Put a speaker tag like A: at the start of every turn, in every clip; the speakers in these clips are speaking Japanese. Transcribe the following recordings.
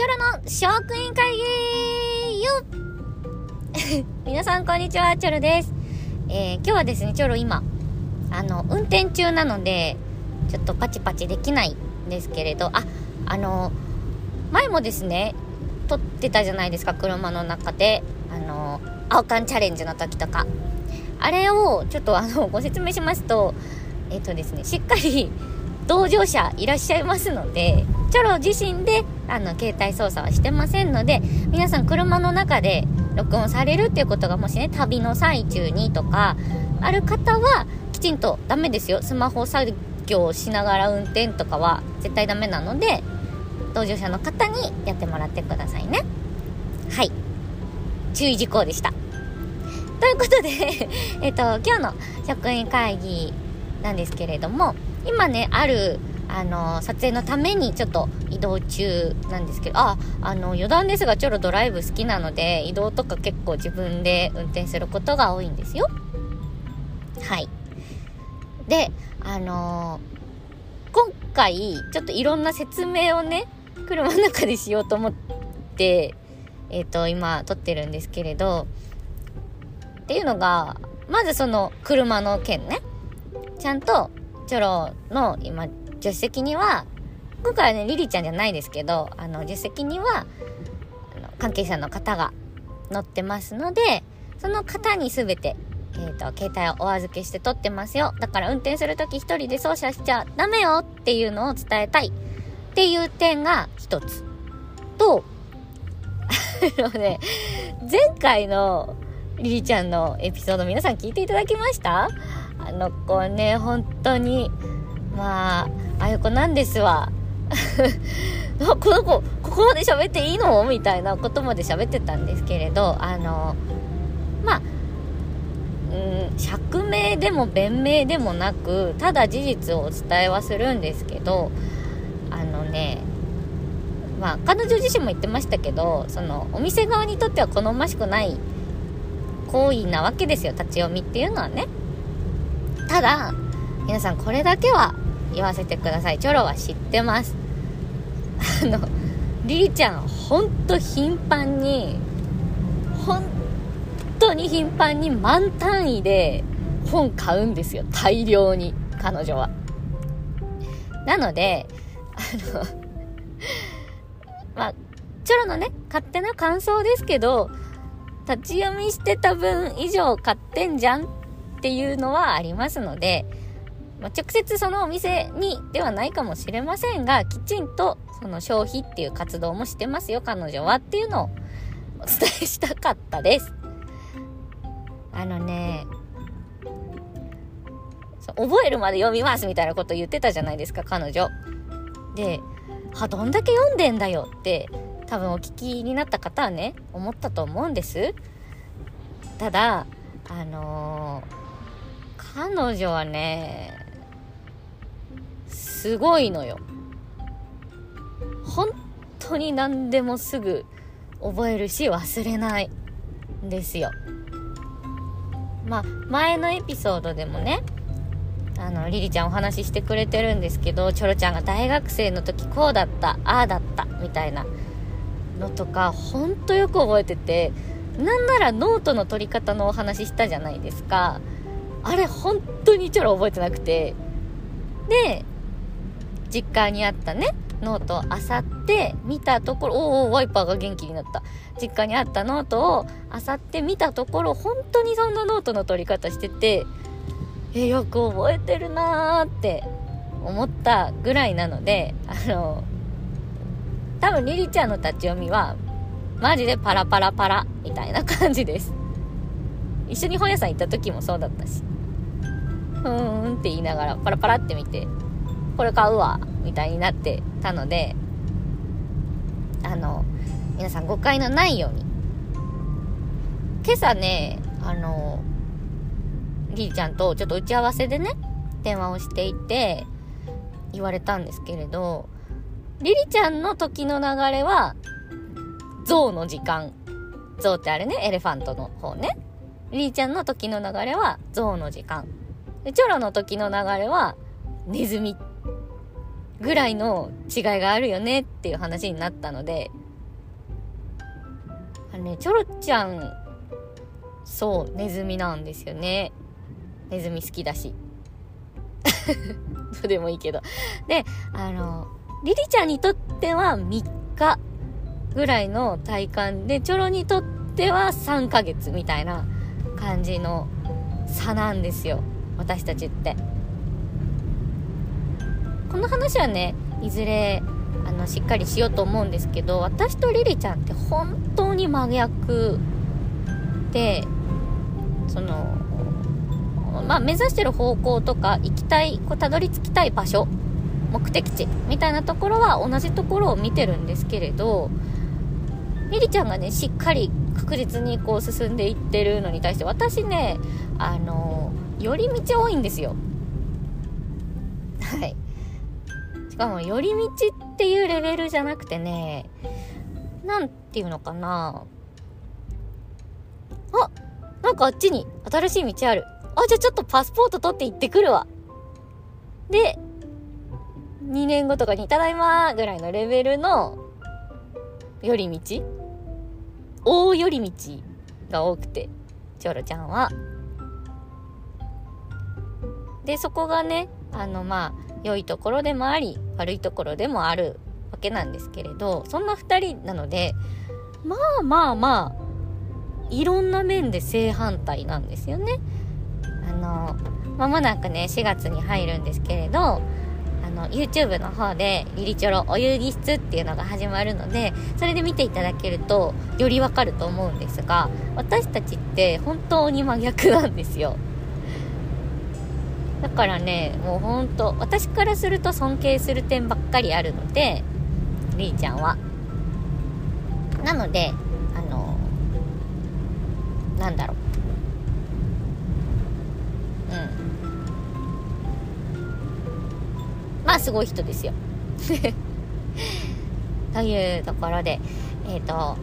A: チョロの職員会議よ 皆さんこんにちは、チョロです。えー、今日はですね、チョロ今、あの、運転中なので、ちょっとパチパチできないんですけれど、あ、あの、前もですね、撮ってたじゃないですか、車の中で。あの、青缶チャレンジの時とか。あれを、ちょっとあの、ご説明しますと、えっ、ー、とですね、しっかり同乗者いらっしゃいますので、チョロ自身で、あの、携帯操作はしてませんので、皆さん車の中で録音されるっていうことがもしね、旅の最中にとか、ある方は、きちんとダメですよ。スマホ作業しながら運転とかは絶対ダメなので、同乗者の方にやってもらってくださいね。はい。注意事項でした。ということで えっと、今日の職員会議なんですけれども、今ね、ある、あの、撮影のためにちょっと移動中なんですけど、あ、あの、余談ですが、ちょっとドライブ好きなので、移動とか結構自分で運転することが多いんですよ。はい。で、あの、今回、ちょっといろんな説明をね、車の中でしようと思って、えっ、ー、と、今、撮ってるんですけれど、っていうのが、まずその、車の件ね。ちゃんと、チョロの今、助手席には、今回はね、リリちゃんじゃないですけど、あの、助手席には、関係者の方が乗ってますので、その方に全て、えっ、ー、と、携帯をお預けして撮ってますよ。だから運転するとき一人で操作しちゃダメよっていうのを伝えたいっていう点が一つ。と、あのね、前回のリリちゃんのエピソード皆さん聞いていただきました？の子ね、本当に、まあ、ああいう子なんですわ。この子、ここまで喋っていいの？みたいなことまで喋ってたんですけれど、あの、まあ、うん、釈明でも弁明でもなく、ただ事実をお伝えはするんですけど、あのね、まあ、彼女自身も言ってましたけど、その、お店側にとっては好ましくない行為なわけですよ、立ち読みっていうのはね。ただ、皆さんこれだけは言わせてください。チョロは知ってます。あの、リリちゃん、ほんと頻繁に、本当に頻繁に満単位で本買うんですよ。大量に、彼女は。なので、あのまあ、チョロのね、勝手な感想ですけど、立ち読みしてた分以上買ってんじゃんっていうのはありますので、まあ、直接そのお店にではないかもしれませんが、きちんとその消費っていう活動もしてますよ、彼女はっていうのをお伝えしたかったです。あのね、覚えるまで読みますみたいなこと言ってたじゃないですか、彼女。で、は、どんだけ読んでんだよって多分お聞きになった方はね、思ったと思うんです。ただ、あのー、彼女はね、すごいのよ。本当に何でもすぐ覚えるし忘れないんですよ。まあ、前のエピソードでもね、あの、リリちゃんお話ししてくれてるんですけど、チョロちゃんが大学生の時こうだった、ああだった、みたいなのとか、ほんとよく覚えてて、なんならノートの取り方のお話したじゃないですか。あれ本当にチョロ覚えてなくて。で、実家にあったね、ノートを漁って見たところ、おお、ワイパーが元気になった。実家にあったノートを漁って見たところ、本当にそんなノートの取り方してて、え、よく覚えてるなーって思ったぐらいなので、あの、多分リリちゃんの立ち読みは、マジでパラパラパラみたいな感じです。一緒に本屋さん行った時もそうだったし、ふーんって言いながらパラパラって見て、これ買うわ、みたいになってたので、あの、皆さん誤解のないように。今朝ね、あの、りりちゃんとちょっと打ち合わせでね、電話をしていて、言われたんですけれど、りりちゃんの時の流れは、象の時間。象ってあれね、エレファントの方ね。りりちゃんの時の流れは、象の時間。で、チョロの時の流れは、ネズミぐらいの違いがあるよねっていう話になったので、あのね、チョロちゃん、そう、ネズミなんですよね。ネズミ好きだし。どうでもいいけど。で、あの、リリちゃんにとっては3日ぐらいの体感で、チョロにとっては3ヶ月みたいな感じの差なんですよ。私たちって。この話はね、いずれ、あの、しっかりしようと思うんですけど、私とリリちゃんって本当に真逆で、その、まあ、目指してる方向とか行きたいこうたどり着きたい場所目的地みたいなところは同じところを見てるんですけれどリリちゃんがねしっかり確実にこう進んでいってるのに対して私ねあの寄り道多いんですよ。はい。しかも寄り道っていうレベルじゃなくてね何ていうのかな。あなんかあっちに新しい道ある。あ、じゃあちょっとパスポート取って行ってくるわ。で、2年後とかにただいまぐらいのレベルの寄り道。大寄り道が多くて、チョロちゃんは。で、そこがね、あの、まあ、良いところでもあり、悪いところでもあるわけなんですけれど、そんな2人なので、まあまあまあ、いろんな面で正反対なんですよね。あのまもなくね4月に入るんですけれどあの YouTube の方でリリチョロお遊戯室っていうのが始まるのでそれで見ていただけるとよりわかると思うんですが私たちって本当に真逆なんですよだからねもうほんと私からすると尊敬する点ばっかりあるのでリーちゃんは。なのであのなんだろう。うん。まあすごい人ですよ。というところでえっ、ー、と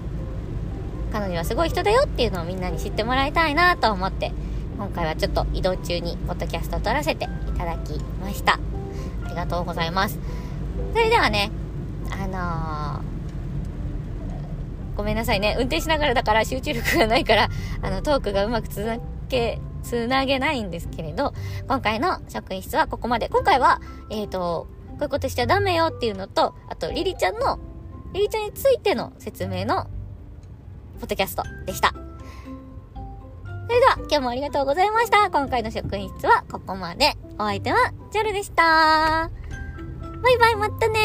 A: 彼女はすごい人だよっていうのをみんなに知ってもらいたいなと思って今回はちょっと移動中にポッドキャストを撮らせていただきましたありがとうございますそれではねあのー、ごめんなさいね運転しながらだから集中力がないからあのトークがうまく続けつなげないんですけれど、今回の職員室はここまで。今回は、えっ、ー、と、こういうことしちゃダメよっていうのと、あと、リリちゃんの、リリちゃんについての説明の、ポッドキャストでした。それでは、今日もありがとうございました。今回の職員室はここまで。お相手は、ジャルでした。バイバイ、またね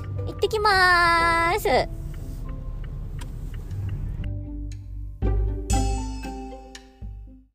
A: ー。行ってきまーす。